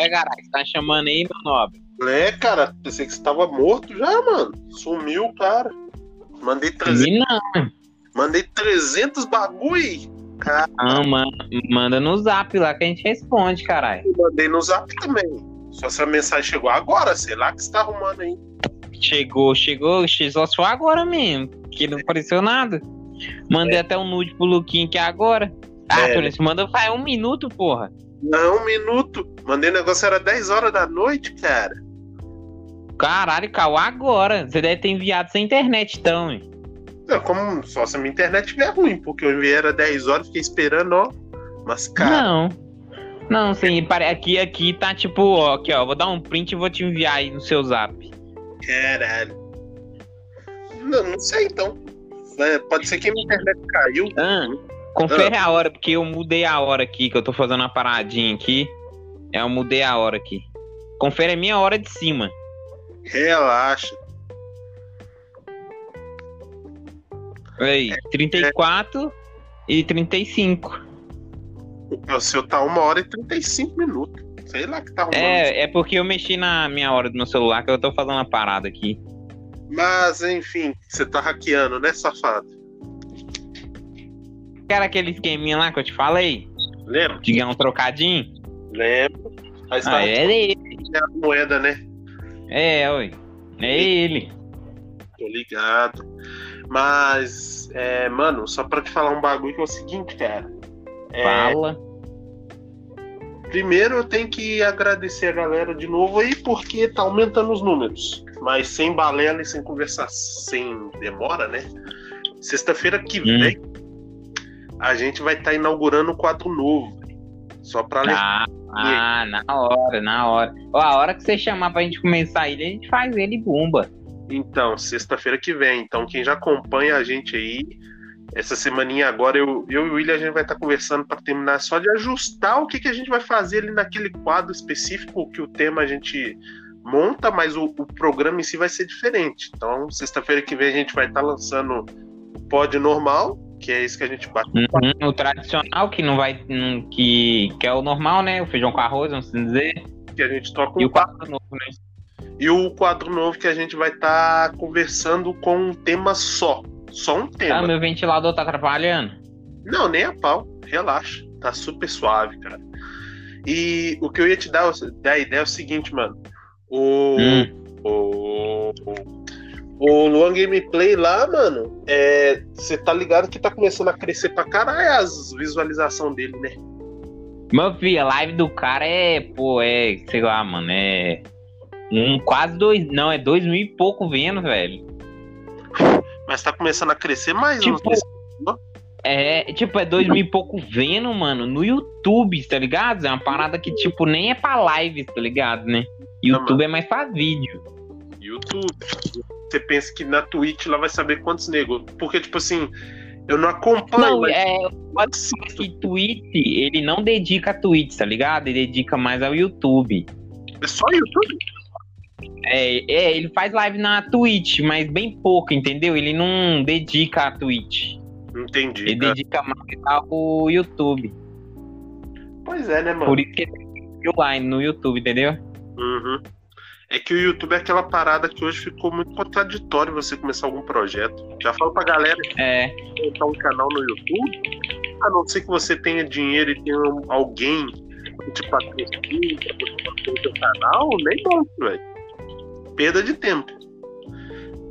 É, cara, você tá chamando aí, meu nobre? É, cara, pensei que você tava morto já, mano. Sumiu, cara. Mandei 300, E não, mandei 300 bagulho. Cara, não, manda, manda no zap lá que a gente responde, caralho. mandei no zap também. Só essa mensagem chegou agora, sei lá que você tá arrumando aí. Chegou, chegou, só só agora mesmo, que não apareceu nada. Mandei até um nude pro Luquinho que é agora. Ah, É. Você mandou faz um minuto, porra. Não, um minuto. Mandei negócio, era 10 horas da noite, cara. Caralho, caiu agora. Você deve ter enviado sem internet, então, hein? Não, como só se a minha internet estiver ruim, porque eu enviei era 10 horas, fiquei esperando, ó. Mas, cara, Não. Não, sim, aqui, aqui tá tipo, ó, aqui, ó. Vou dar um print e vou te enviar aí no seu zap. caralho. Não, não sei então. É, pode ser que a minha internet caiu. Ah, confere a hora, porque eu mudei a hora aqui, que eu tô fazendo uma paradinha aqui. É, eu mudei a hora aqui. Confere a minha hora de cima. Relaxa. Aí, 34 e 35. O seu tá 1 hora e 35 minutos. Sei lá que tá arrumando. É, é porque eu mexi na minha hora do meu celular, que eu tô fazendo uma parada aqui. Mas, enfim, você tá hackeando, né, safado? Era aquele esqueminha lá que eu te falei? Lembra? De ganhar um trocadinho? Lembra? Mas Ah, tá é ele. a moeda, né? É, oi. É ele. Tô ligado. Mas, é, mano, só pra te falar um bagulho que é o seguinte, cara. É, Fala. Primeiro eu tenho que agradecer a galera de novo aí, porque tá aumentando os números. Mas sem balela e sem conversar, sem demora, né? Sexta-feira que Hum. vem, a gente vai estar inaugurando um quadro novo. velho. Só pra. Ah, ah, na hora, na hora. Ó, a hora que você chamar pra gente começar ele, a gente faz ele e bomba. Então, sexta-feira que vem. Então, quem já acompanha a gente aí, essa semaninha agora, eu, eu e o William, a gente vai estar conversando para terminar só de ajustar o que, que a gente vai fazer ali naquele quadro específico que o tema a gente monta, mas o, o programa em si vai ser diferente. Então, sexta-feira que vem a gente vai estar lançando o pod normal, que é esse que a gente bate. Uhum, o tradicional, que não vai. que, que é o normal, né? O feijão com arroz, vamos dizer. Que a gente toca E um o quadro novo, né? E o quadro novo que a gente vai estar conversando com um tema só. Só um Ah, tema. meu ventilador tá atrapalhando. Não, nem a pau. Relaxa. Tá super suave, cara. E o que eu ia te dar, dar a ideia é o seguinte, mano. O, Hum. o, o Luan Gameplay lá, mano, é, você tá ligado que tá começando a crescer pra caralho as visualizações dele, né? Meu filho, a live do cara é, pô, é, sei lá, mano, é. Um, quase dois. Não, é dois mil e pouco vendo, velho. Mas tá começando a crescer mais. Tipo, não É, tipo, é dois mil e pouco vendo, mano, no YouTube, tá ligado? É uma parada que, tipo, nem é pra live, tá ligado, né? YouTube é mais pra vídeo. YouTube. Você pensa que na Twitch lá vai saber quantos negros. Porque, tipo assim, eu não acompanho. Não, mas é. Pode ser que Twitch, ele não dedica a Twitch, tá ligado? Ele dedica mais ao YouTube. é só YouTube? É, é, ele faz live na Twitch, mas bem pouco, entendeu? Ele não dedica a Twitch. Entendi. Ele cara. dedica mais ao YouTube. Pois é, né, mano? Por isso que ele tem online no YouTube, entendeu? Uhum. É que o YouTube é aquela parada que hoje ficou muito contraditório você começar algum projeto. Já falo pra galera É. que montar um canal no YouTube, a não ser que você tenha dinheiro e tenha um- alguém que te patrocine pra você o seu canal, nem monte, velho. Perda de tempo.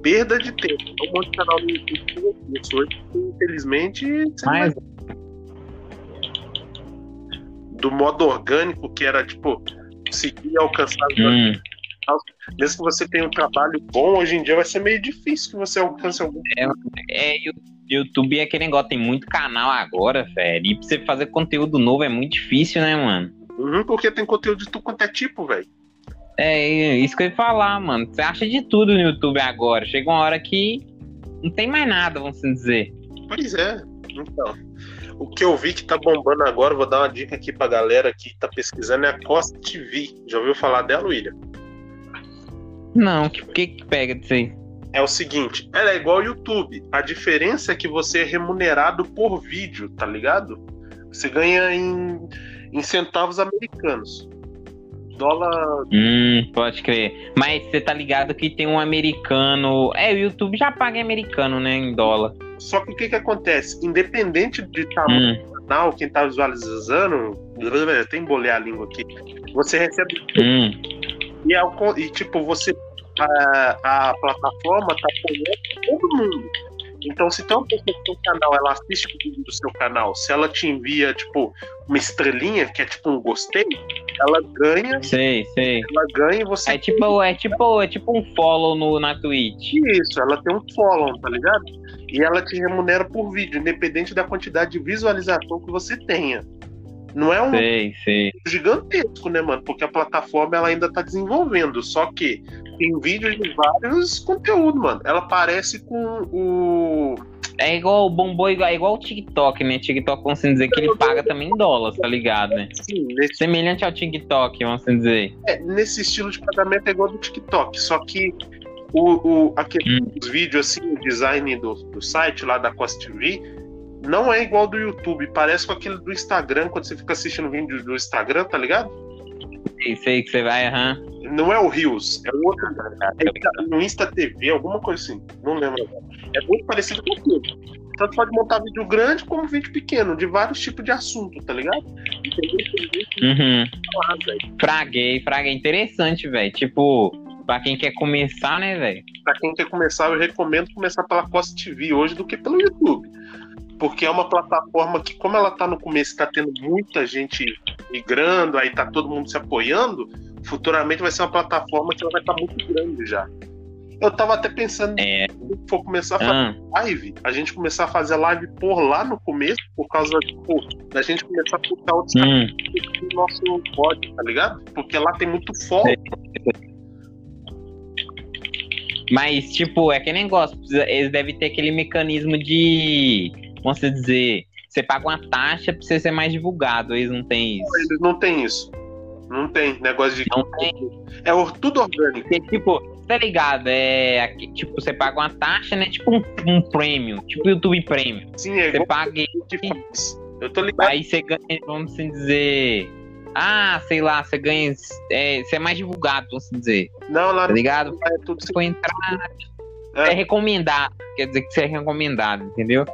Perda de tempo. Não monte canal no YouTube isso hoje, infelizmente, você Mas do modo orgânico, que era tipo conseguir alcançar as hum, mesmo que você tenha um trabalho bom, hoje em dia vai ser meio difícil que você alcance algum. é, o YouTube é aquele negócio, tem muito canal agora, velho. E pra você fazer conteúdo novo é muito difícil, né, mano? Uhum, porque tem conteúdo de tudo quanto é tipo, velho. É isso que eu ia falar, mano. Você acha de tudo no YouTube agora. Chega uma hora que não tem mais nada, vamos assim dizer. Pois é. Então, o que eu vi que tá bombando agora, vou dar uma dica aqui pra galera que tá pesquisando, é a Costa TV. Já ouviu falar dela, William? Não, o que, que pega disso aí? É o seguinte, ela é igual ao YouTube. A diferença é que você é remunerado por vídeo, tá ligado? Você ganha em, em centavos americanos. Dólar. Hum, pode crer. Mas você tá ligado que tem um americano. É, o YouTube já paga em americano, né? Em dólar. Só que o que que acontece? Independente de tamanho Hum, do canal, quem tá visualizando, tem embolei a língua aqui. Você recebe hum. E, ao con- e, tipo, você. A, a plataforma tá apoiando todo mundo. Então, se tem uma pessoa que tem um canal, ela assiste o vídeo do seu canal, se ela te envia, tipo, uma estrelinha, que é tipo um gostei, ela ganha, Sei, sei. ela ganha e você É tipo, é tipo, é tipo um follow no, na Twitch. Isso, ela tem um follow, tá ligado? E ela te remunera por vídeo, independente da quantidade de visualização que você tenha. Não é um Sei, sei. gigantesco, né, mano? Porque a plataforma ela ainda tá desenvolvendo. Só que tem vídeos de vários conteúdos, mano. Ela parece com o. É igual o bombom, igual, é igual o TikTok, né? TikTok, vamos assim dizer que ele paga também em dólares, tá ligado, né? Sim, nesse, Semelhante ao TikTok, vamos assim dizer. é, nesse estilo de pagamento é igual do TikTok. Só que o, o, aquele, Hum. os vídeos, assim, o design do, do site lá da Costa TV. Não é igual do YouTube, parece com aquele do Instagram, quando você fica assistindo vídeo do Instagram, tá ligado? Sei, sei que você vai, aham. Não é o Rios, é o outro. É no Insta TV, alguma coisa assim. Não lembro agora. É muito parecido com aquilo. Tanto pode montar vídeo grande como vídeo pequeno, de vários tipos de assunto, tá ligado? Uhum. Fraguei, fraguei. Interessante, velho. Tipo, pra quem quer começar, né, velho? Pra quem quer começar, eu recomendo começar pela Costa TV hoje do que pelo YouTube. Porque é uma plataforma que, como ela tá no começo, tá tendo muita gente migrando, aí tá todo mundo se apoiando, futuramente vai ser uma plataforma que ela vai estar muito grande já. Eu tava até pensando É. se for começar a fazer Ah, live, a gente começar a fazer live por lá no começo, por causa tipo, da gente começar a puxar outros hum. do nosso pod, tá ligado? Porque lá tem muito foco. Mas, tipo, é que negócio. Eles devem ter aquele mecanismo de. Vamos dizer. Você paga uma taxa pra você ser mais divulgado. Eles não têm isso. Eles não tem isso. Não tem negócio de. Não tem. É tudo orgânico. Porque, tipo, tá ligado? É. aqui, Tipo, você paga uma taxa, né? Tipo um, um prêmio. Tipo YouTube Premium. Sim, é Você paga. Eu tô ligado. Aí você ganha, vamos assim dizer. Ah, sei lá, você ganha. É, você é mais divulgado, vamos assim dizer. Não, lá Tá ligado? é tudo Se for entrar. É. É recomendado. Quer dizer que você é recomendado, entendeu?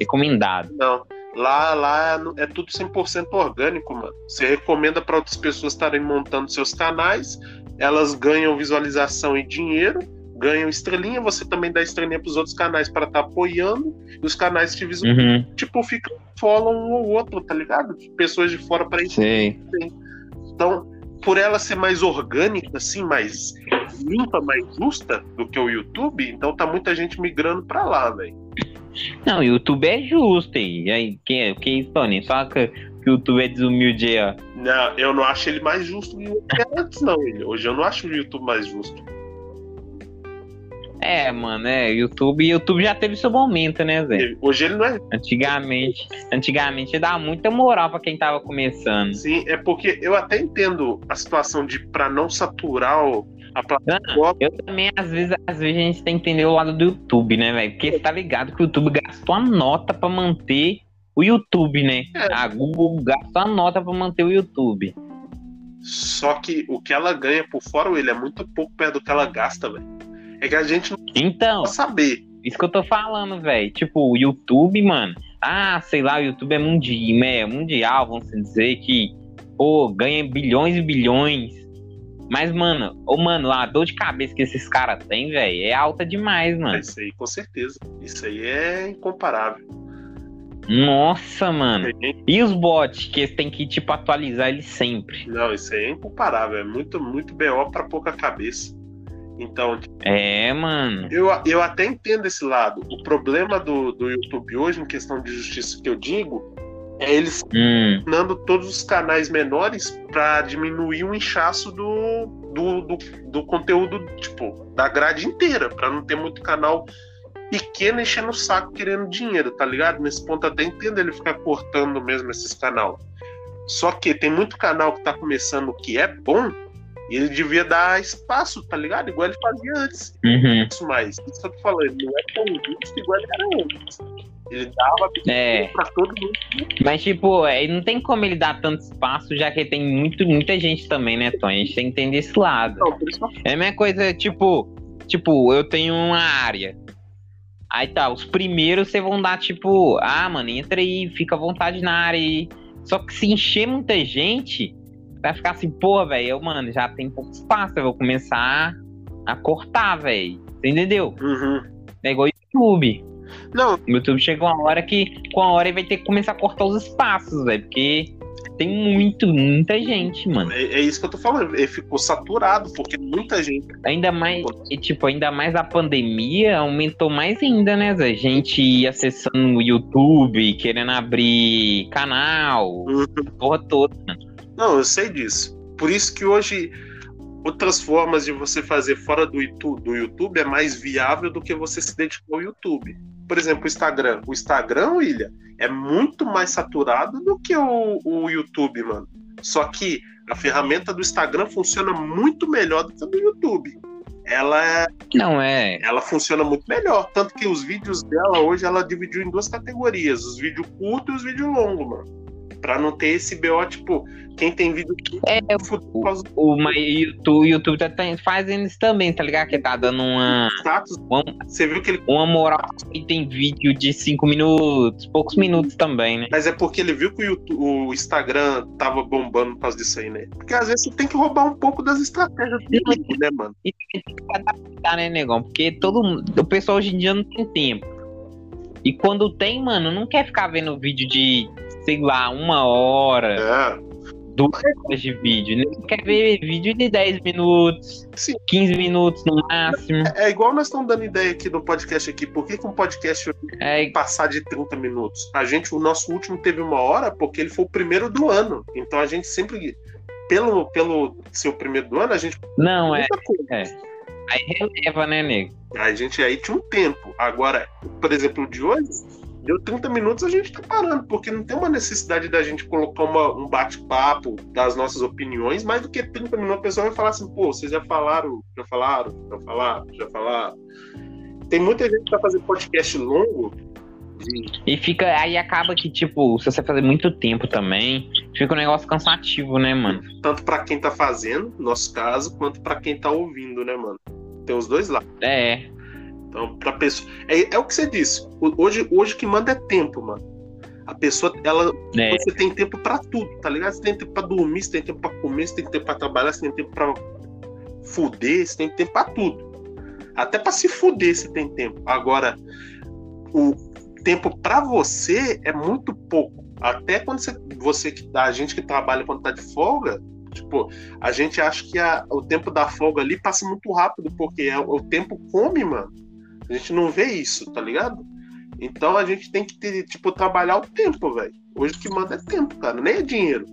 Recomendado. Não. Lá, lá é tudo 100% orgânico, mano. Você recomenda para outras pessoas estarem montando seus canais, elas ganham visualização e dinheiro, ganham estrelinha, você também dá estrelinha pros outros canais para estar apoiando, e os canais te visualizam, Uhum. tipo, ficam follow um ou outro, tá ligado? Pessoas de fora para Sei. Então, por ela ser mais orgânica, assim, mais limpa, mais justa do que o YouTube, então tá muita gente migrando pra lá, velho. Não, o YouTube é justo aí. aí que, que isso, Tony? Só que, que o YouTube é desumilde aí, ó. Não, eu não acho ele mais justo do que antes, não. Ele. Hoje eu não acho o YouTube mais justo. É, mano, é. YouTube, YouTube já teve seu momento, né, Zé? Ele- Hoje ele não é Antigamente, antigamente dá muita moral pra quem tava começando. assim, é porque eu até entendo a situação de pra não saturar o- a plataforma. Eu também, às vezes, às vezes a gente tem que entender o lado do YouTube, né, velho? Porque você tá ligado que o YouTube gastou a nota pra manter o YouTube, né? É. A Google gastou a nota pra manter o YouTube. Só que o que ela ganha por fora, ele é muito pouco perto do que ela gasta, velho. É que a gente não Então, saber. isso que eu tô falando, velho. Tipo, o YouTube, mano. Ah, sei lá, o YouTube é, mundi é mundial, vamos dizer que, pô, ganha bilhões e bilhões. Mas, mano, ô, mano, a dor de cabeça que esses caras têm, velho, é alta demais, mano. Isso aí, com certeza. Isso aí é incomparável. Nossa, mano. E os bots que eles têm que, tipo, atualizar eles sempre. Não, isso aí é incomparável. É muito, muito BO pra pouca cabeça. Então, É, mano. eu, eu até entendo esse lado. O problema do, do YouTube hoje, em questão de justiça que eu digo, é eles Hum, assinando todos os canais menores para diminuir o inchaço do, do, do, do conteúdo, tipo, da grade inteira, para não ter muito canal pequeno enchendo o saco querendo dinheiro, tá ligado? Nesse ponto até entendo ele ficar cortando mesmo esses canal. Só que tem muito canal que tá começando que é bom E ele devia dar espaço, tá ligado? Igual ele fazia antes. Uhum. Isso mais. Isso que eu tô falando, ele não é tão justo igual ele era antes. Ele dava É. pra todo mundo. Mas, tipo, é, não tem como ele dar tanto espaço, já que tem muito, muita gente também, né, Tom? A gente tem que entender esse lado. Não, isso É a mesma coisa, tipo, tipo, eu tenho uma área. Aí tá, os primeiros você vão dar, tipo, ah, mano, entra aí, fica à vontade na área aí. Só que se encher muita gente, vai ficar assim, pô, velho, eu, mano, já tem pouco espaço, eu vou começar a cortar, velho. Você entendeu? Uhum. É igual o YouTube. Não, O YouTube chegou uma hora que, com a hora, ele vai ter que começar a cortar os espaços, velho, porque tem muito, muita gente, mano. é, é isso que eu tô falando. Ele ficou saturado, porque muita gente. Ainda mais, e, tipo, ainda mais a pandemia aumentou mais ainda, né, Zé? Gente acessando o YouTube, querendo abrir canal, Uhum. porra toda. Não, eu sei disso. Por isso que hoje outras formas de você fazer fora do YouTube, do YouTube é mais viável do que você se dedicar ao YouTube. Por exemplo, o Instagram. O Instagram, William, é muito mais saturado do que o, o YouTube, mano. Só que a ferramenta do Instagram funciona muito melhor do que a do YouTube. Ela, é- Não é. ela funciona muito melhor. Tanto que os vídeos dela hoje ela dividiu em duas categorias: os vídeos curtos e os vídeos longos, mano. Pra não ter esse BO, tipo, quem tem vídeo curto É, por causa do O, mas YouTube, o YouTube tá fazendo isso também, tá ligado? Que tá dando uma, status. uma, Você viu que ele. uma moral e tem vídeo de 5 minutos, poucos minutos também, né? Mas é porque ele viu que o, YouTube- o Instagram tava bombando por causa disso aí, né? Porque às vezes você tem que roubar um pouco das estratégias dele, né, mano? E tem que adaptar, né, negão? Porque todo mundo, o pessoal hoje em dia não tem tempo. E quando tem, mano, não quer ficar vendo vídeo de, sei lá, uma hora, É. duas horas de vídeo. né? Quer ver vídeo de 10 minutos, Sim. 15 minutos no máximo. É igual nós estamos dando ideia aqui no podcast aqui. Por que, que um podcast É, passar de 30 minutos? A gente, o nosso último teve uma hora porque ele foi o primeiro do ano. Então a gente sempre, pelo, pelo ser o primeiro do ano, a gente não, é. coisa. é. Aí releva, né, nego? A gente aí tinha um tempo. Agora, por exemplo, o de hoje, deu 30 minutos, a gente tá parando, porque não tem uma necessidade da gente colocar uma- um bate-papo das nossas opiniões, mais do que 30 minutos a pessoa vai falar assim, pô, vocês já falaram, já falaram, já falaram, já falaram. Tem muita gente que tá fazendo podcast longo E fica. Aí acaba que, tipo, se você fazer muito tempo também, fica um negócio cansativo, né, mano? tanto pra quem tá fazendo, no nosso caso, quanto pra quem tá ouvindo, né, mano? Tem os dois lados. É. Então, pra pessoa. É, é o que você disse. Hoje, hoje que manda é tempo, mano. A pessoa, ela. É. Você tem tempo pra tudo, tá ligado? Você tem tempo pra dormir, você tem tempo pra comer, você tem tempo pra trabalhar, você tem tempo pra fuder, você tem tempo pra tudo. Até pra se fuder você tem tempo. Agora, o tempo pra você é muito pouco. Até quando você, você que a gente que trabalha quando tá de folga, tipo, a gente acha que a- o tempo da folga ali passa muito rápido, porque é- o tempo come, mano. A gente não vê isso, tá ligado? Então a gente tem que ter, tipo, trabalhar o tempo, velho. Hoje o que manda é tempo, cara, nem é dinheiro.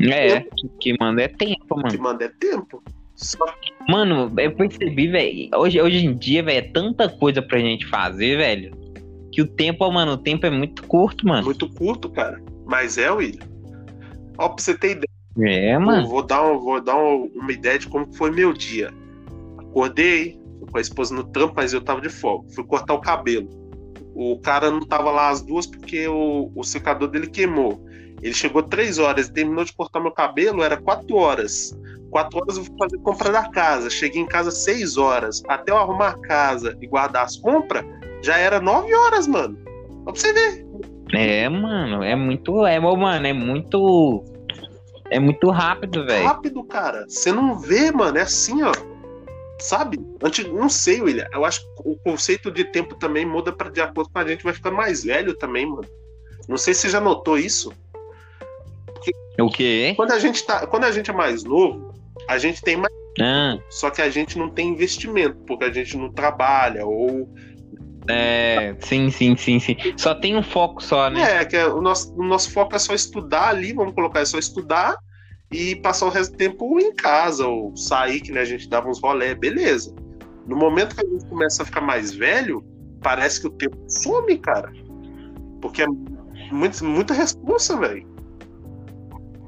É. O que manda é tempo, O que mano. manda é tempo. Que Mano, eu percebi, velho. Hoje, hoje em dia, velho, é tanta coisa pra gente fazer, velho. Que o tempo, mano, o tempo é muito curto, mano. muito curto, cara. Mas é, William. Ó, pra você ter ideia, É, eu mano. vou dar, um- vou dar um- uma ideia de como foi meu dia. Acordei, fui com a esposa no trampo, mas eu tava de folga. Fui cortar o cabelo. O cara não tava lá às duas porque o, o secador dele queimou. Ele chegou três horas, terminou de cortar meu cabelo, era quatro horas. Quatro horas eu fui fazer compra da casa. Cheguei em casa seis horas. Até eu arrumar a casa e guardar as compras, já era nove horas, mano. Ó pra você ver. É, mano. É muito. É, mano, é muito. É muito rápido, velho. rápido, cara. Você não vê, mano. É assim, ó. Sabe? Antes, não sei, William. Eu acho que o conceito de tempo também muda para de acordo com a gente. Vai ficando mais velho também, mano. Não sei se você já notou isso. O quê? Quando a gente tá, quando a gente é mais novo, a gente tem mais, Ah, só que a gente não tem investimento, porque a gente não trabalha ou é. Sim, sim, sim, sim. Só tem um foco só, né? é que é- o nosso, o nosso foco é só estudar ali, vamos colocar é só estudar e passar o resto do tempo em casa ou sair que né, a gente dava uns rolé, beleza. No momento que a gente começa a ficar mais velho, parece que o tempo some, cara. Porque é muito, muita responsa, velho.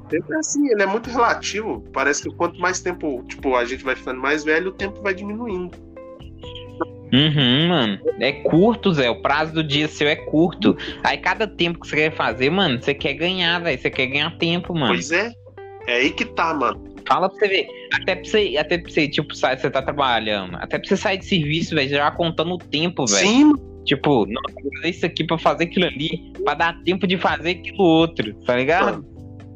tempo é assim, ele é muito relativo. Parece que quanto mais tempo, tipo, a gente vai ficando mais velho, o tempo vai diminuindo. Uhum, mano. É curto, Zé. O prazo do dia seu é curto. Aí cada tempo que você quer fazer, mano, você quer ganhar, velho. Você quer ganhar tempo, mano. Pois é. É aí que tá, mano. Fala pra você ver. Até pra você, até pra você tipo, sai, você tá trabalhando. Até pra você sair de serviço, velho, já contando o tempo, velho. Sim, Tipo, não, vou fazer isso aqui pra fazer aquilo ali, pra dar tempo de fazer aquilo outro, tá ligado?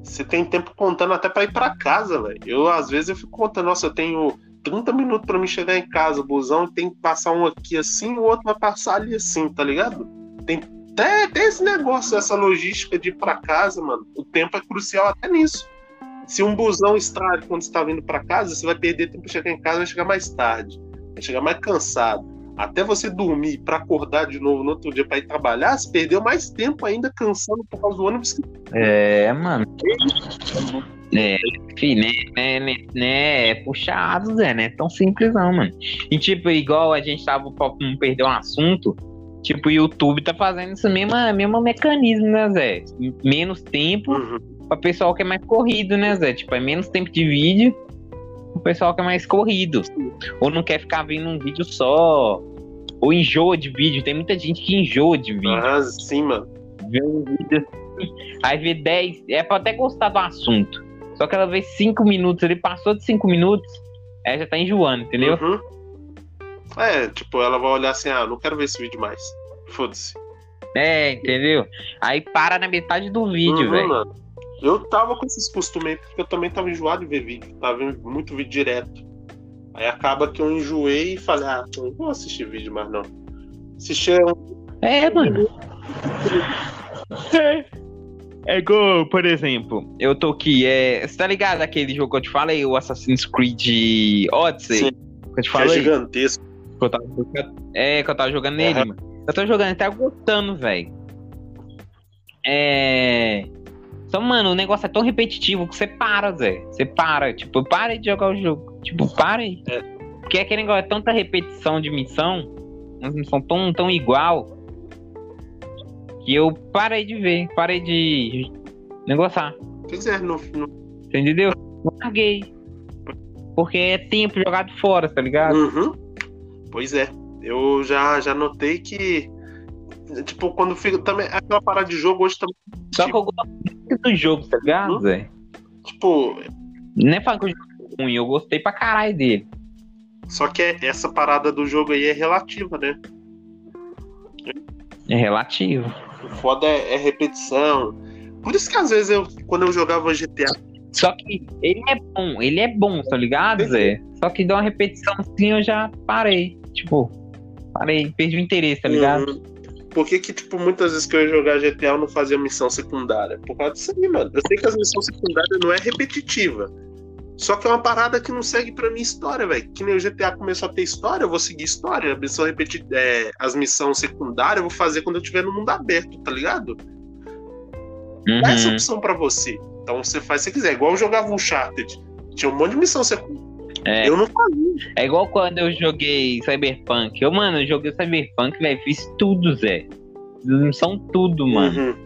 Você tem tempo contando até pra ir pra casa, velho. Eu, às vezes, eu fico contando, nossa, eu tenho 30 minutos pra me chegar em casa, o busão tem que passar um aqui assim, o outro vai passar ali assim, tá ligado? Tem até, até esse negócio, essa logística de ir pra casa, mano. O tempo é crucial até nisso. Se um busão estraga quando você tá vindo pra casa, você vai perder tempo pra chegar em casa, vai chegar mais tarde, vai chegar mais cansado. Até você dormir pra acordar de novo no outro dia pra ir trabalhar, você perdeu mais tempo ainda cansando por causa do ônibus que É, mano. É, enfim, né, né, né, né, é puxado, Zé, né? Tão simples não, mano. E tipo, igual a gente tava pra não perder um assunto, tipo, o YouTube tá fazendo esse mesmo, mesmo mecanismo, né, Zé? Menos tempo Uhum. pra pessoal que é mais corrido, né, Zé? Tipo, é menos tempo de vídeo pro pessoal que é mais corrido. Ou não quer ficar vendo um vídeo só. Ou enjoa de vídeo. Tem muita gente que enjoa de vídeo. Ah, sim, mano. Vê um vídeo assim, aí vê 10. É pra até gostar do assunto. Só que ela vê 5 minutos, ele passou de 5 minutos, aí já tá enjoando, entendeu? Uhum. É, tipo, ela vai olhar assim, ah, não quero ver esse vídeo mais. Foda-se. É, entendeu? Aí para na metade do vídeo, Uhum, velho. Eu tava com esses costumes, porque eu também tava enjoado de ver vídeo. Tava vendo muito vídeo direto. Aí acaba que eu enjoei e falei, ah, não vou assistir vídeo mais não. Assistir um É, mano. É. É igual, por exemplo, eu tô aqui, é. Você tá ligado aquele jogo que eu te falei, o Assassin's Creed Odyssey? Sim. Que eu te é falei? gigantesco. Que eu tava é, que eu tava jogando nele, mano. Eu tô jogando até gostando, velho. É. Só, mano, o negócio é tão repetitivo que você para, Zé. Você para, tipo, para de jogar o jogo. Tipo, para aí. É. Porque aquele negócio é tanta repetição de missão, umas missões tão, tão igual, que eu parei de ver, parei de negociar. Pois é, no, no, Você entendeu? Larguei. Porque é tempo jogado fora, tá ligado? Uhum. Pois é. Eu já, já notei que. Tipo, quando fica. Também, aquela parada de jogo hoje também. Só que eu gosto muito do jogo, tá ligado, Uhum. Zé? Tipo, Não é falando que o jogo é ruim, eu gostei pra caralho dele. só que é- essa parada do jogo aí é relativa, né? É relativo. O foda é, é repetição. Por isso que às vezes eu, quando eu jogava GTA, Só que ele é bom, ele é bom, tá ligado, Zé? Só que dá uma repetição assim, eu já parei. Tipo, parei, perdi o interesse, tá ligado? Uhum. Por que, que, tipo, muitas vezes que eu ia jogar GTA eu não fazia missão secundária? Por causa disso aí, mano. Eu sei que as missões secundárias não é repetitiva. Só que é uma parada que não segue pra mim história, velho. Que nem o GTA começou a ter história, eu vou seguir história. A missão repeti é, as missões secundárias eu vou fazer quando eu estiver no mundo aberto, tá ligado? Dá essa Uhum. opção pra você. Então você faz se quiser. Igual eu jogava Uncharted. Tinha um monte de missão secundária. É. Eu não fazia. É igual quando eu joguei Cyberpunk. Eu, mano, eu joguei Cyberpunk, velho, fiz tudo, Zé. Não são tudo, mano. Uhum.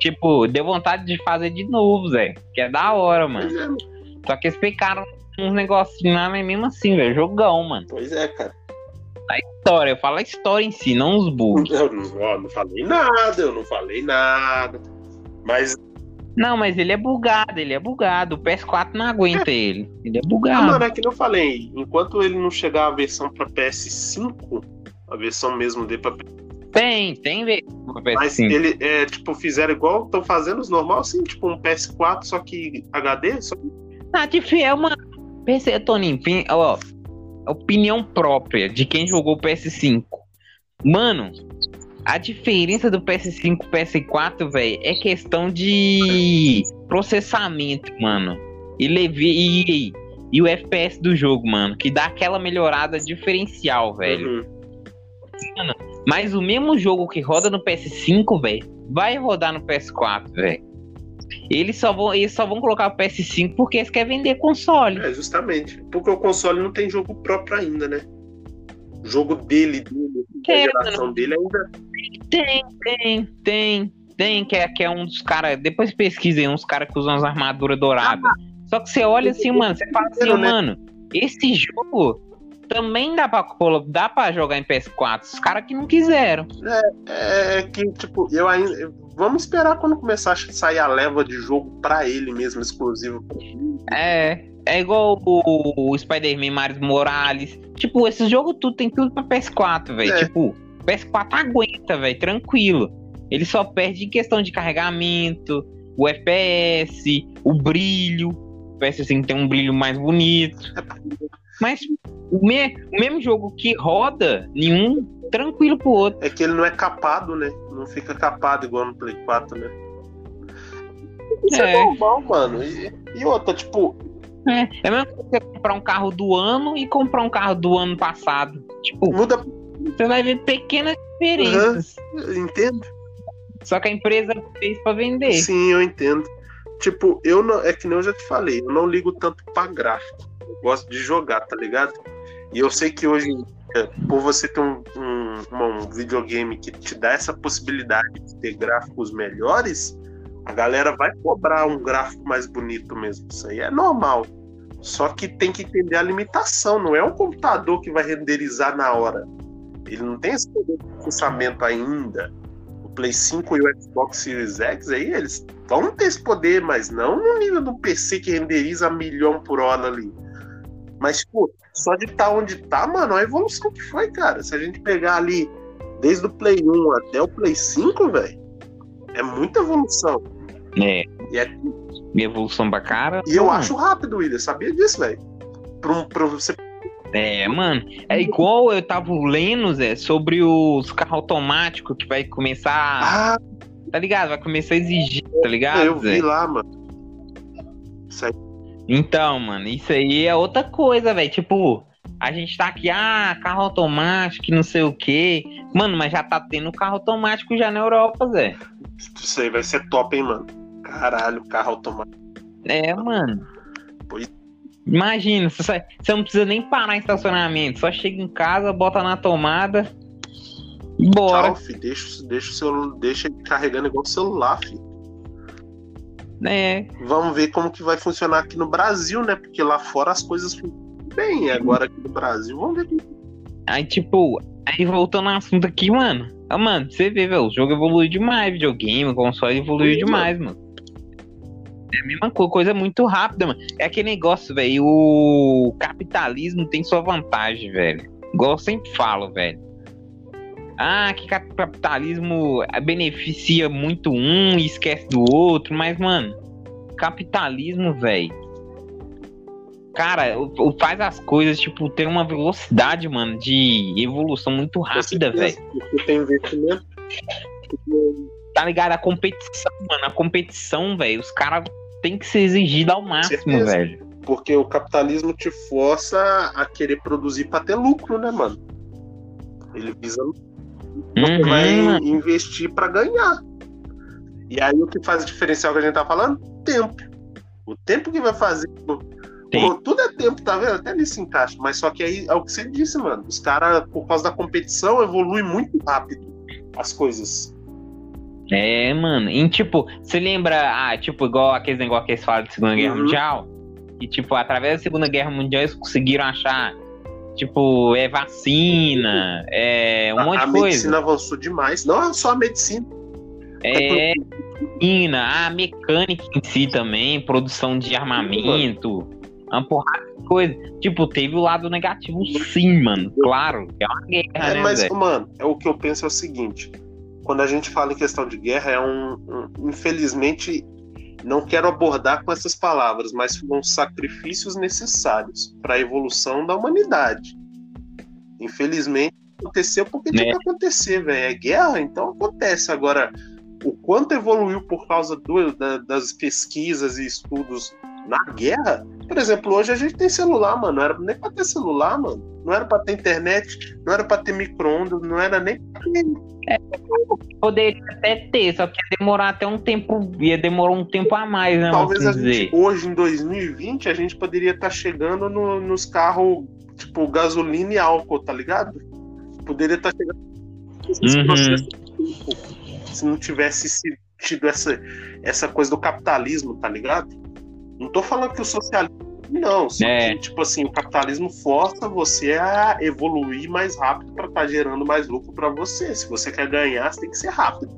Tipo, deu vontade de fazer de novo, Zé. Que é da hora, mano. Pois é, mano. Só que eles pecaram uns negocinhos lá, mas mesmo assim, velho. Jogão, mano. Pois é, cara. História, eu falo a história em si, não os bugs. Eu não, ó, não falei nada, eu não falei nada. Mas, Não, mas ele é bugado, ele é bugado. O PS4 não aguenta ele. Ele é ah, bugado. mano, é que eu falei. Enquanto ele não chegar a versão pra PS5, a versão mesmo dele pra Tem, tem ver. Mas PS5. ele, é, tipo, fizeram igual estão fazendo os normal, assim, tipo um PS4, só que HD, só que Ah, de fiel, mano. PC, Toninho, ó, opinião própria de quem jogou o PS5. Mano, a diferença do PS5 pro PS4, velho, é questão de processamento, mano. E, levi, e, e o FPS do jogo, mano, que dá aquela melhorada diferencial, velho. Uhum. Mas o mesmo jogo que roda no PS5, velho, vai rodar no PS4, velho. Eles só vão, eles só vão colocar o PS5 porque eles querem vender console. É, justamente. Porque o console não tem jogo próprio ainda, né? O jogo dele, dele da É, geração dele ainda. Tem, tem, tem. Tem, que é, que é um dos caras. Depois pesquisem uns caras que usam as armaduras douradas. Só que você olha assim, mano, você fala assim, mano, esse jogo também dá pra, dá pra jogar em PS4. Os caras que não quiseram. É, é que, tipo, eu ainda. Vamos esperar quando começar a sair a leva de jogo pra ele mesmo, exclusivo. É, é igual o, o Spider-Man Mario Morales. Tipo, esse jogo tudo tem tudo pra PS4, velho. É. Tipo, PS4 aguenta, velho, tranquilo. Ele só perde em questão de carregamento, o FPS, o brilho. O PS5 tem um brilho mais bonito. Mas o, me, o mesmo jogo que roda, nenhum tranquilo pro outro. É que ele não é capado, né? Não fica capado igual no Play 4, né? Isso é, é normal, mano. E, e outra, tipo. É, é mesmo que você comprar um carro do ano e comprar um carro do ano passado. Tipo, muda. Você vai ver pequenas diferenças. Uhum, entendo. Só que a empresa fez pra vender. Sim, eu entendo. Tipo, eu não. É que nem eu já te falei, eu não ligo tanto pra gráfico. Eu gosto de jogar, tá ligado? E eu sei que hoje, por você ter um, um, um videogame que te dá essa possibilidade de ter gráficos melhores, a galera vai cobrar um gráfico mais bonito mesmo. Isso aí é normal. Só que tem que entender a limitação. Não é um computador que vai renderizar na hora. Ele não tem esse poder de processamento ainda. O Play 5 e o Xbox Series X aí, eles vão ter esse poder, mas não no nível do PC que renderiza a milhão por hora ali. Mas, tipo, só de estar tá onde tá, mano, a evolução que foi, cara. Se a gente pegar ali desde o Play 1 até o Play 5, velho, é muita evolução. É. E é evolução pra cara. E eu acho rápido, William. Sabia disso, velho? Pra, pra você. É, mano. É igual eu tava lendo, Zé, sobre os carros automáticos que vai começar. Ah. Tá ligado? Vai começar a exigir, tá ligado? Eu vi lá, mano. Isso aí. Então, mano, isso aí é outra coisa, velho. Tipo, a gente tá aqui, ah, carro automático, não sei o quê. Mano, mas já tá tendo carro automático já na Europa, Zé. Isso aí vai ser top, hein, mano. Caralho, carro automático. É, mano. Pois... Imagina, você, você não precisa nem parar em estacionamento. Só chega em casa, bota na tomada e bora. Tchau, filho. Deixa, deixa, o seu, deixa ele carregando igual o celular, filho. É. Vamos ver como que vai funcionar aqui no Brasil, né? Porque lá fora as coisas funcionam bem. Agora aqui no Brasil, vamos ver. Aí, tipo, aí voltando ao assunto aqui, mano. Ah, mano, você vê, velho, o jogo evoluiu demais, videogame, o console evoluiu Sim, demais, mano. É a mesma coisa, muito rápida, mano. É aquele negócio, velho. O capitalismo tem sua vantagem, velho. Igual eu sempre falo, velho. Ah, que capitalismo beneficia muito um e esquece do outro, mas, mano, capitalismo, velho. Cara, faz as coisas, tipo, ter uma velocidade, mano, de evolução muito rápida, velho. tem investimento. Tá ligado? A competição, mano, a competição, velho, os caras têm que se exigir ao máximo, velho. Porque o capitalismo te força a querer produzir pra ter lucro, né, mano? Ele visa você uhum. vai investir para ganhar. E aí o que faz o diferencial que a gente tá falando? Tempo. O tempo que vai fazer. Pô, tudo é tempo, tá vendo? Até nisso encaixa. Mas só que aí é o que você disse, mano. Os caras, por causa da competição, evoluem muito rápido as coisas. É, mano. E tipo, você lembra, ah, tipo, igual aqueles negócios que eles falam de Segunda Guerra uhum. Mundial? E tipo, através da Segunda Guerra Mundial eles conseguiram achar Tipo, é vacina, é um a, monte de coisa. A medicina avançou demais. Não é só a medicina. É, medicina, a mecânica em si também, produção de armamento, uma porrada de coisa. Tipo, teve o lado negativo sim, mano. Claro, é uma guerra, é, né, Mas, Zé? mano, é o que eu penso é o seguinte. Quando a gente fala em questão de guerra, é um, um infelizmente, não quero abordar com essas palavras, mas foram sacrifícios necessários para a evolução da humanidade. Infelizmente, aconteceu porque tinha que acontecer, velho. É guerra, então acontece. Agora, o quanto evoluiu por causa do, da, das pesquisas e estudos na guerra, por exemplo, hoje a gente tem celular, mano. Não era nem pra ter celular, mano. Não era pra ter internet, não era pra ter micro-ondas, não era nem pra ter. É, poderia até ter, só que ia demorar até um tempo, ia demorar um tempo a mais, né? Talvez a gente, hoje, em 2020, a gente poderia estar tá chegando no, nos carros, tipo, gasolina e álcool, tá ligado? Poderia estar tá chegando nesse uhum. processo se não tivesse esse tido essa, essa coisa do capitalismo, tá ligado? Não tô falando que o socialismo não, É. que, tipo assim, o capitalismo força você a evoluir mais rápido para estar gerando mais lucro para você. Se você quer ganhar, você tem que ser rápido.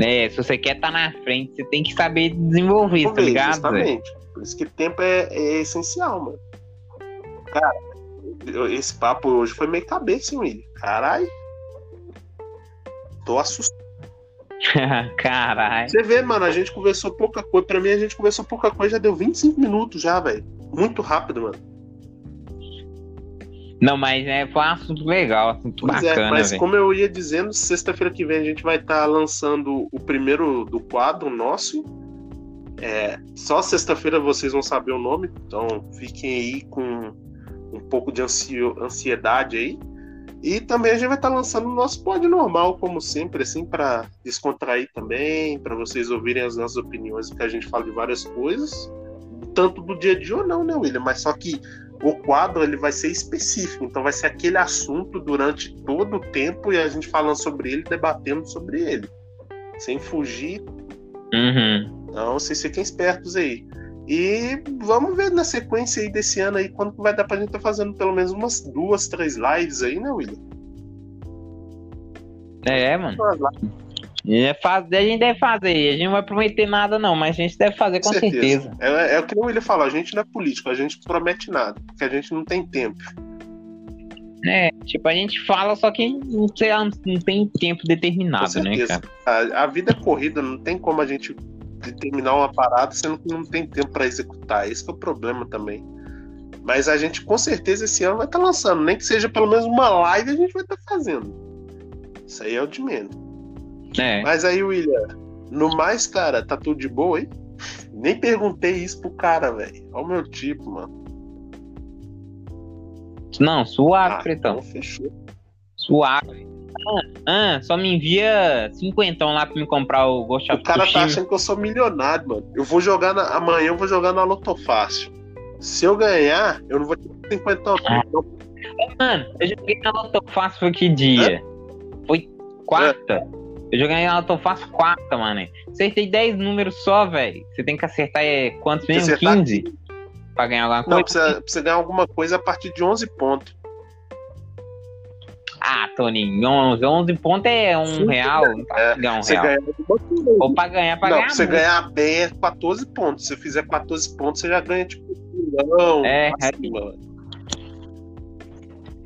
É, se você quer estar na frente, você tem que saber desenvolver, tá Talvez, ligado? Zé? Justamente. Por isso que tempo é, é essencial, mano. Cara, esse papo hoje foi meio cabeça, hein, William? Caralho. Tô assustado. Caralho. Você vê, mano, a gente conversou pouca coisa. Pra mim, a gente conversou pouca coisa, já deu 25 minutos já, velho. Muito rápido, mano. Não, mas é, foi um assunto legal, assunto Pois é, bacana, mas velho. como eu ia dizendo, sexta-feira que vem a gente vai estar lançando o primeiro do quadro nosso. É, só sexta-feira vocês vão saber o nome, então fiquem aí com um pouco de ansiedade aí. E também a gente vai estar lançando o nosso pod normal, como sempre, assim, para descontrair também, para vocês ouvirem as nossas opiniões, que a gente fala de várias coisas, tanto do dia a dia ou não, né, William? Mas só que o quadro ele vai ser específico, então vai ser aquele assunto durante todo o tempo e a gente falando sobre ele, debatendo sobre ele, sem fugir. Uhum. Então vocês fiquem espertos aí. E vamos ver na sequência aí desse ano aí quando que vai dar pra gente estar fazendo pelo menos umas duas, três lives aí, né, William? É, mano. Umas lives, É fazer, a gente deve fazer. A gente não vai prometer nada, não, mas a gente deve fazer com certeza. É, é o que o William falou, a gente não é político, a gente não promete nada, porque a gente não tem tempo. É, tipo, a gente fala, só que não, sei, não tem tempo Com determinado, né, certeza. cara? A, a vida é corrida, não tem como a gente determinar uma parada sendo que não tem tempo para executar. Esse é o problema também. Mas a gente com certeza esse ano vai estar lançando, nem que seja pelo menos uma live a gente vai estar fazendo. Isso aí é o de menos. É. Mas aí, William, no mais, cara, tá tudo de boa aí? Nem perguntei isso pro cara, velho. Olha o meu tipo, mano. Não, suave, Ah, pretão. então fechou. Suave. Ah, ah, só me envia cinquentão lá pra me comprar o Ghost of O cara tá achando que eu sou milionário, mano. Eu vou jogar na- amanhã, eu vou jogar na Loto Fácil. Se eu ganhar, eu não vou ter 50 Ah. não. Mano, eu joguei na Lotofácil foi que dia? Foi quarta. Eu joguei na Lotofácil quarta, mano. Acertei 10 números só, velho. Você tem que acertar é, quantos mesmo? acertar 15? Pra ganhar alguma Não, coisa? precisa, precisa ganhar alguma coisa a partir de 11 pontos. Ah, Toninho, 11, 11 pontos é um Sim, real. Não é. pra ganhar um real. ganha. Ou pra ganhar, pra Não, ganhar pra você muito. ganhar bem é 14 pontos. Se você fizer 14 pontos, você já ganha, tipo, um milhão. É, acima, mano.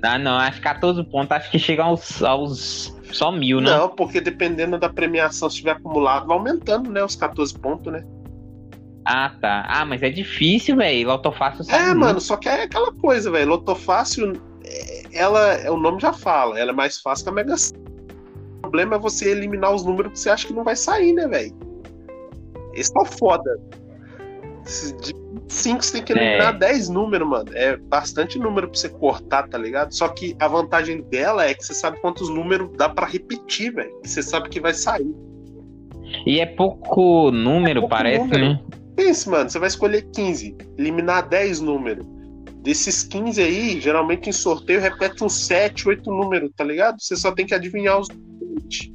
Ah, não, acho que 14 pontos, acho que chega aos, aos só mil, né? Não, porque dependendo da premiação, se tiver acumulado, vai aumentando, né? Os 14 pontos, né? Ah, tá. Ah, mas é difícil, velho. Lotofácil sabe É, muito. mano, só que é aquela coisa, velho. Lotofácil, é, ela, o nome já fala, ela é mais fácil que a Mega Sena. O problema é você eliminar os números que você acha que não vai sair, né, velho? Esse é o foda. De 5 você tem que eliminar É. 10 números, mano. É bastante número pra você cortar, tá ligado? Só que a vantagem dela é que você sabe quantos números dá pra repetir, velho. Você sabe que vai sair. E é pouco número, pouco parece, número. né? Pense, mano, você vai escolher 15, eliminar 10 números. Desses 15 aí, geralmente em sorteio repete uns 7, 8 números, tá ligado? Você só tem que adivinhar os 20.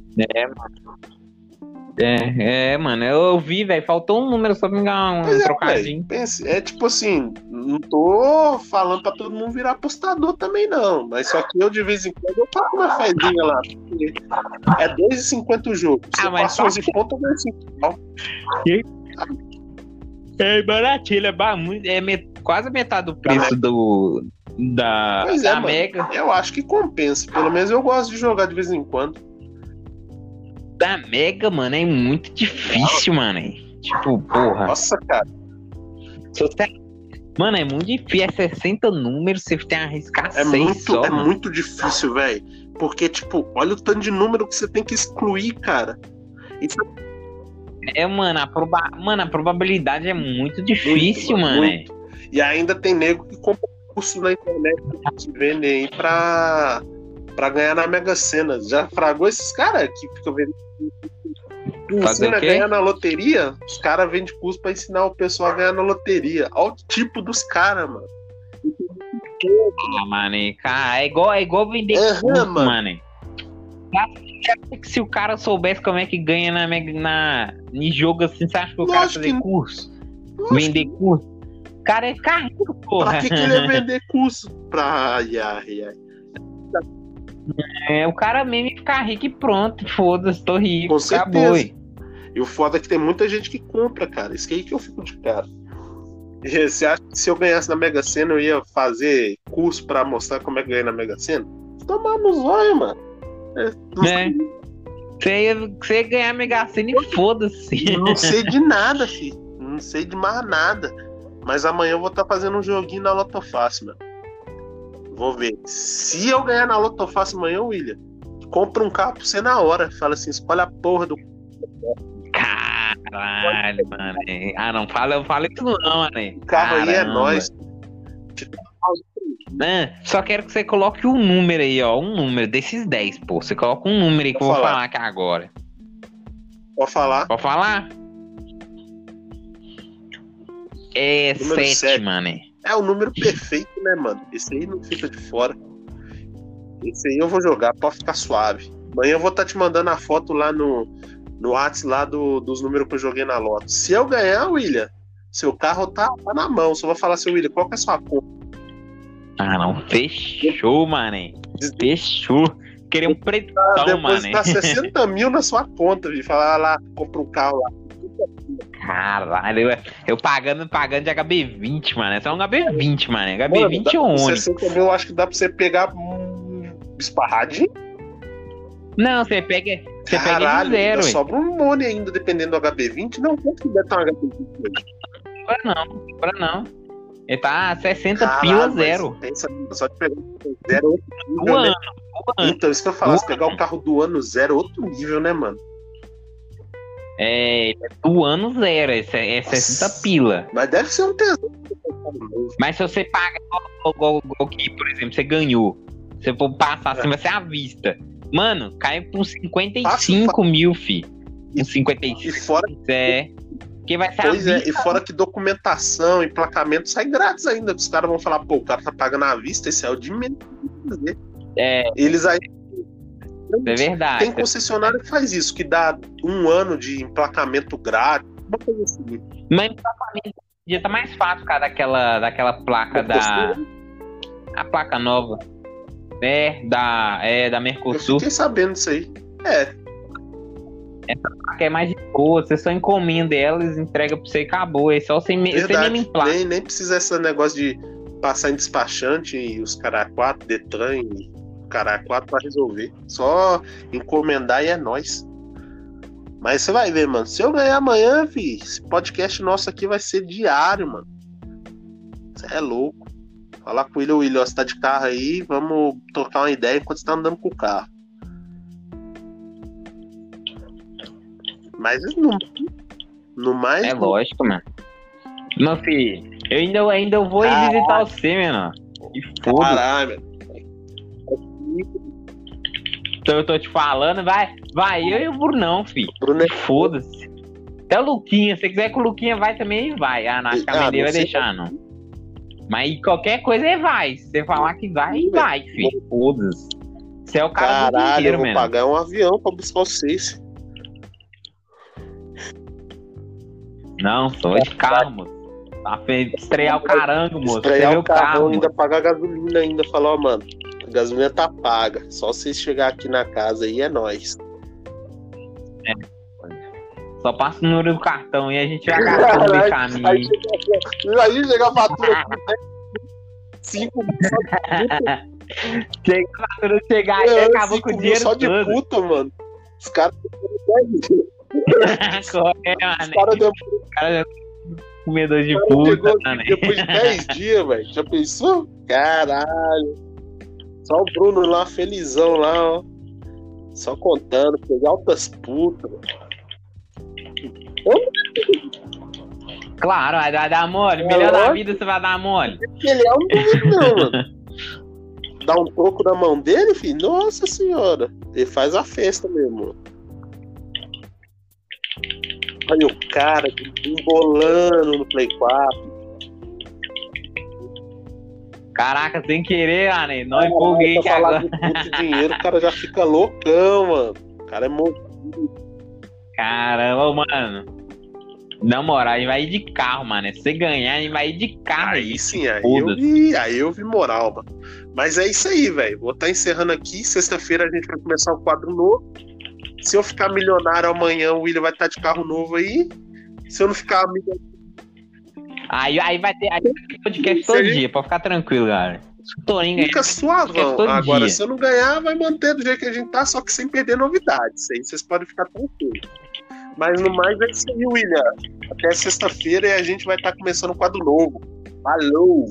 É, é, mano, eu vi, velho. Faltou um número só pra me ganhar um Pois é, trocadinho. velho. Pense, é tipo assim, não tô falando pra todo mundo virar apostador também, não. Mas só que eu, de vez em quando, eu faço uma fezinha lá. É 2,50 o jogo. Você Ah, mas passa 11 pontos, eu ganho 5 É baratinho, é, muito- é met- quase metade do preço do da, Pois é, da mano. Mega. Eu acho que compensa. Pelo menos eu gosto de jogar de vez em quando. Da Mega, mano, é muito difícil, mano. Tipo, porra. Nossa, cara. Mano, é muito difícil. É 60 números, você tem que arriscar É 6 muito, só. é mano. muito difícil, velho. Porque, tipo, olha o tanto de número que você tem que excluir, cara. Isso é É, mano, a, proba... mano, a probabilidade é muito difícil, mano. muito. E ainda tem nego que compra curso na internet que vende aí pra, pra ganhar na Mega Sena. Já fragou esses caras que ficam Fazer ensina a ganhar na loteria, os caras vendem curso pra ensinar o pessoal a ganhar na loteria. Olha o tipo dos caras, mano. Ah, mano, cara, é igual, é igual vender Aham, curso, mano. mano. Se o cara soubesse como é que ganha na, na, em jogo assim, você acha que o cara Lógico fazer que- curso? Lógico Vender curso? O cara é ficar rico, porra. Pra que, que ele ia vender curso? Pra. Ai, ai, ai. É, o cara mesmo ia ficar rico e pronto. Foda-se, tô rico. Com acabou. certeza. E o foda é que tem muita gente que compra, cara. Isso que aí que eu fico de cara. Você acha que se eu ganhasse na Mega Sena, eu ia fazer curso pra mostrar como é que ganha na Mega Sena? Tomar no zóio, mano. É, não, É. Você ia, você ia ganhar Mega Sena e foda-se. não sei de nada, filho. Não sei de mais nada. Mas amanhã eu vou estar fazendo um joguinho na Lotofácil, mano. Vou ver. Se eu ganhar na Lotofácil amanhã, William, compra um carro pra você na hora. Fala assim, escolhe a porra do Caralho, mano. Ah, não fala, fala isso não, mano. carro aí, é Caramba. nóis. Ah, só quero que você coloque um número aí, ó. Um número desses 10, pô. Você coloca um número aí que eu Vou vou falar. falar aqui agora. Pode falar. Pode falar? É Número 7, sete. mano. É o número perfeito, né, mano? Esse aí não fica de fora. Esse aí eu vou jogar, pode ficar suave. Amanhã eu vou estar te mandando a foto lá no, no WhatsApp lá do, dos números que eu joguei na loto. Se eu ganhar, William, seu carro tá, tá na mão. Só vou falar assim, William, qual que é a sua conta? Ah, não. Fechou, mano. Fechou. Queria um pretão, Ah, Depois mano. dá 60 mil na sua conta, e falar lá, compra um carro lá. Caralho, eu, eu pagando, pagando de HB20, mano. É só um HB20, mano. HB20 dá- é um Onix. 60 mil eu acho que dá pra você pegar um esparradinho. Não, você pega, você pega Caralho, zero, ainda ué. sobra um money ainda, dependendo do HB20. Não, quanto que deve estar um HB20 hoje? Compra não, compra não. Ele tá 60 Caralho, pila zero. Pensa, só de pegar um zero é outro nível, né? ano, ano. Então, isso que eu falar, Do se pegar o carro do ano zero, é outro nível, né, mano? É, do ano zero, é, se- é 60 pila. Mas deve ser um tesão. Mas se você paga igual, que, por exemplo, você ganhou. Se for passar assim, vai ser à vista. Mano, cai por uns 55 mil, fi. Uns 55. E fora, É. Que vai ser pois é, vista. e fora que documentação, emplacamento sai grátis ainda. Os caras vão falar, pô, o cara tá pagando à vista, esse é o de menos. É, Eles aí. É verdade. Tem concessionário que faz isso, que dá um ano de emplacamento grátis. Uma coisa assim. Mas emplacamento dia tá mais fácil, cara, daquela, daquela placa da. A placa nova. É, da. É, da Eu Mercosul. fiquei sabendo disso aí. É, Que é mais de boa. Você só encomenda ela, eles entregam pra você e acabou. É só verdade. mesmo emplaca. Nem, nem precisa esse negócio de passar em despachante e os caras quatro, Detran e cara quatro pra resolver. Só encomendar e é nóis. Mas você vai ver, mano. Se eu ganhar amanhã, fi, esse podcast nosso aqui vai ser diário, mano. Você é louco. Falar com o William, William, ó, você tá de carro aí, vamos trocar uma ideia enquanto você tá andando com o carro. Mas no, no mais. É lógico, mano. Meu filho, eu ainda, ainda vou Caralho. visitar você, menor. E foda Caralho, Então eu tô te falando, vai, vai eu e o Brunão, filho. Bruno é Foda-se. Até o Luquinha, se você quiser que o Luquinha vai também, vai. Ah, a mãe dele vai deixar, não. Mas qualquer coisa ele vai. Se você falar que vai, vai, filho. Foda-se. Você é o cara do Caralho, eu dinheiro, vou mano. pagar um avião pra buscar vocês. Não, só de carro, moço. Tá feio. Estrear o carango, moço. Estrear o o carro, carro, ainda pagar gasolina ainda. Falar, ó, mano, gasolina tá paga. Só vocês chegar aqui na casa aí é nóis. Só passa o número do cartão e a gente vai gastando no Aí caminho. chega, aí chega a fatura aqui, né? Cinco Chega a fatura chegar aí, mil, acabou com o dinheiro só de todo. puta, mano. Os caras Corre, os mano. cara deu- cara é comedor de puta, aqui depois de 10 dias, velho. Já pensou? Caralho. Só o Bruno lá, felizão lá, ó. Só contando, pegar altas putas. Claro, vai dar, dar mole. É Melhor da lógico. vida você vai dar mole. Ele é um doido, não, mano. Dá um troco na mão dele, filho. Nossa senhora. Ele faz a festa mesmo. Olha o cara embolando no Play 4. Caraca, sem querer, mano. Não empolguei aqui agora. de puto dinheiro, o cara já fica loucão, mano. cara é monstro. Caramba, mano. Na moral, a gente vai ir de carro, mano. Se você ganhar, a gente vai ir de carro. Aí sim, aí eu, vi, aí eu vi moral, mano. Mas é isso aí, velho. Vou estar tá encerrando aqui. Sexta-feira a gente vai começar o quadro novo. Se eu ficar milionário amanhã, o William vai estar tá de carro novo aí. Se eu não ficar milionário. Aí, aí vai ter, aí vai ter podcast todo gente... dia, pode ficar tranquilo, cara. Torinho Fica suavão. Agora, dia. se eu não ganhar, vai manter do jeito que a gente tá, só que sem perder novidades. Aí vocês podem ficar tranquilos. Mas no mais é isso aí, William. Até sexta-feira e a gente vai estar tá começando um quadro novo. Falou!